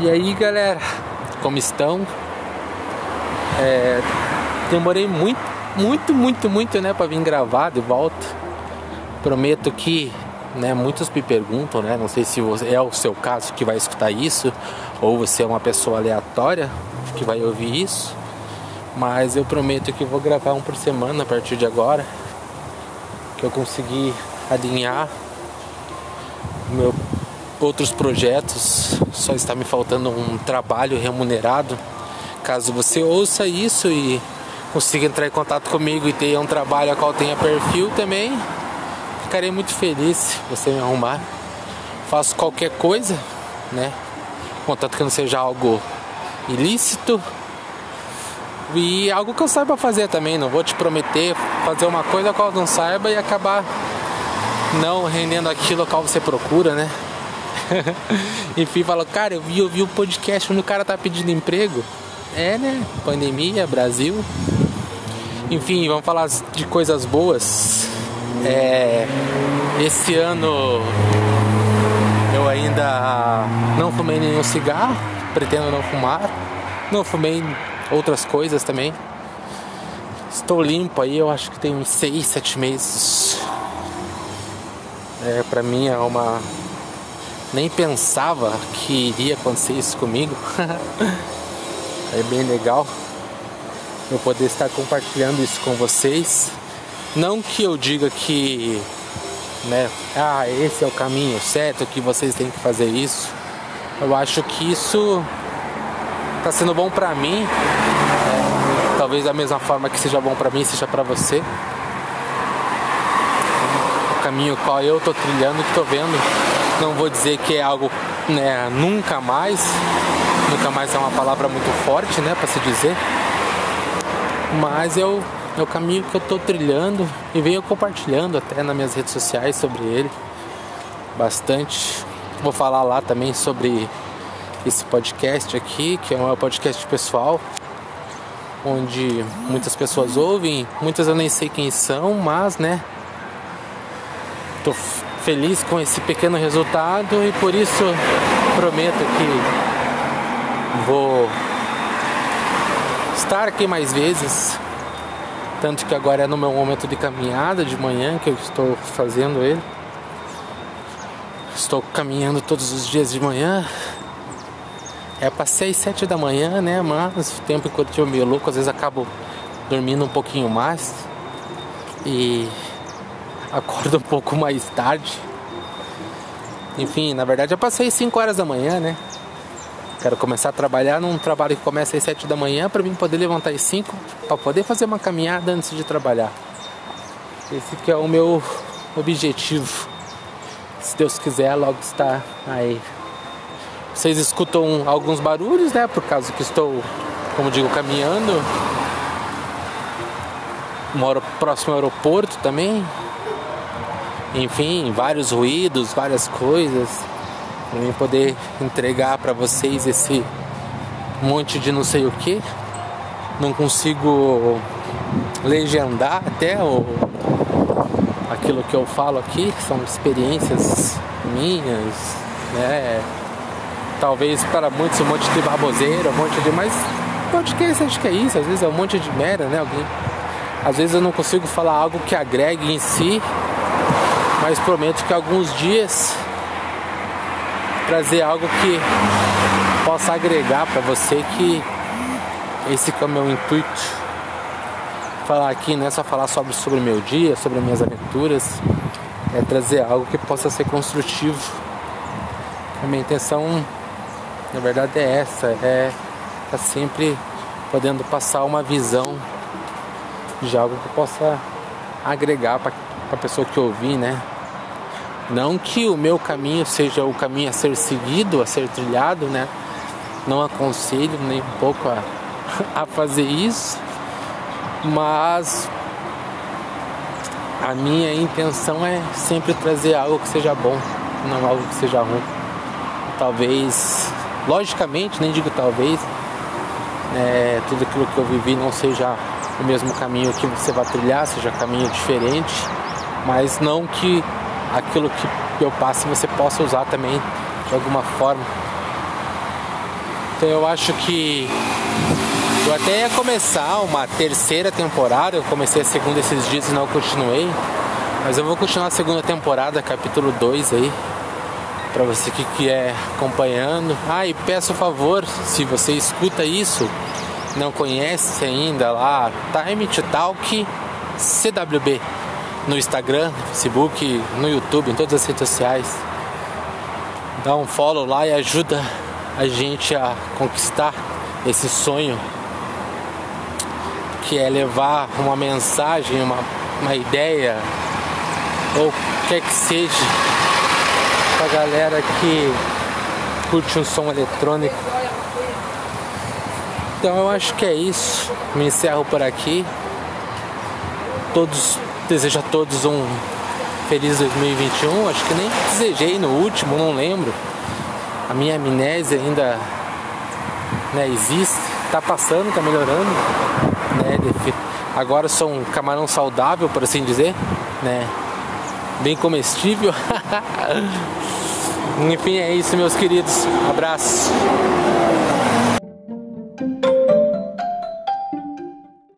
E aí galera, como estão? É, demorei muito, muito, muito, muito né, para vir gravar de volta. Prometo que, né, muitos me perguntam, né, não sei se é o seu caso que vai escutar isso ou você é uma pessoa aleatória que vai ouvir isso, mas eu prometo que vou gravar um por semana a partir de agora, que eu consegui alinhar meu outros projetos, só está me faltando um trabalho remunerado. Caso você ouça isso e consiga entrar em contato comigo e tenha um trabalho a qual tenha perfil também, ficarei muito feliz se você me arrumar. Faço qualquer coisa, né? Contanto que não seja algo ilícito e algo que eu saiba fazer também. Não vou te prometer fazer uma coisa a qual não saiba e acabar não rendendo aquilo a qual você procura, né? Enfim, falou, cara, eu vi, eu vi o podcast onde o cara tá pedindo emprego. É, né? Pandemia, Brasil. Enfim, vamos falar de coisas boas. É, esse ano eu ainda não fumei nenhum cigarro, pretendo não fumar. Não fumei outras coisas também. Estou limpo aí, eu acho que tem uns 6, 7 meses. É, pra mim é uma nem pensava que iria acontecer isso comigo. é bem legal eu poder estar compartilhando isso com vocês. Não que eu diga que, né, ah, esse é o caminho certo, que vocês têm que fazer isso. Eu acho que isso está sendo bom para mim. É, talvez da mesma forma que seja bom para mim, seja para você. O caminho qual eu tô trilhando, que tô vendo não vou dizer que é algo né, nunca mais. Nunca mais é uma palavra muito forte, né, para se dizer. Mas eu é o caminho que eu estou trilhando e venho compartilhando até nas minhas redes sociais sobre ele bastante. Vou falar lá também sobre esse podcast aqui, que é um podcast pessoal, onde muitas pessoas ouvem, muitas eu nem sei quem são, mas né, tô feliz com esse pequeno resultado e por isso prometo que vou estar aqui mais vezes. Tanto que agora é no meu momento de caminhada de manhã que eu estou fazendo ele. Estou caminhando todos os dias de manhã. É para 6, 7 da manhã, né? Mas o tempo enquanto eu meio louco, às vezes acabo dormindo um pouquinho mais. E acordo um pouco mais tarde. Enfim, na verdade eu passei 5 horas da manhã, né? Quero começar a trabalhar num trabalho que começa às 7 da manhã para mim poder levantar às 5 para poder fazer uma caminhada antes de trabalhar. Esse que é o meu objetivo. Se Deus quiser, logo está aí. Vocês escutam alguns barulhos, né? Por causa que estou, como digo, caminhando. Moro próximo ao aeroporto também enfim, vários ruídos, várias coisas, para mim poder entregar para vocês esse monte de não sei o que. Não consigo legendar até o, aquilo que eu falo aqui, são experiências minhas, né? Talvez para muitos um monte de baboseira, um monte de. Mas podcast acho que é isso, às vezes é um monte de merda, né? Alguém. Às vezes eu não consigo falar algo que agregue em si mas prometo que alguns dias trazer algo que possa agregar para você que esse é o meu intuito. Falar aqui não é só falar sobre sobre o meu dia sobre minhas aventuras é trazer algo que possa ser construtivo. A minha intenção na verdade é essa é estar tá sempre podendo passar uma visão de algo que possa agregar para a pessoa que ouvir né não que o meu caminho seja o caminho a ser seguido, a ser trilhado, né? Não aconselho nem um pouco a, a fazer isso, mas a minha intenção é sempre trazer algo que seja bom, não algo que seja ruim. Talvez, logicamente, nem digo talvez, é, tudo aquilo que eu vivi não seja o mesmo caminho que você vai trilhar, seja caminho diferente, mas não que aquilo que eu passo você possa usar também de alguma forma. Então eu acho que eu até ia começar uma terceira temporada, eu comecei a segunda esses dias e não continuei. Mas eu vou continuar a segunda temporada, capítulo 2 aí, para você que quer acompanhando. Ah, e peço favor, se você escuta isso, não conhece ainda lá, Time to Talk CWB no Instagram, no Facebook, no YouTube, em todas as redes sociais. Dá um follow lá e ajuda a gente a conquistar esse sonho que é levar uma mensagem, uma, uma ideia ou quer que seja pra galera que curte um som eletrônico. Então eu acho que é isso. Me encerro por aqui. Todos desejo a todos um feliz 2021. Acho que nem desejei no último, não lembro. A minha amnésia ainda né, existe, tá passando, tá melhorando. Né, agora sou um camarão saudável, por assim dizer, né? Bem comestível. Enfim, é isso, meus queridos. Abraço.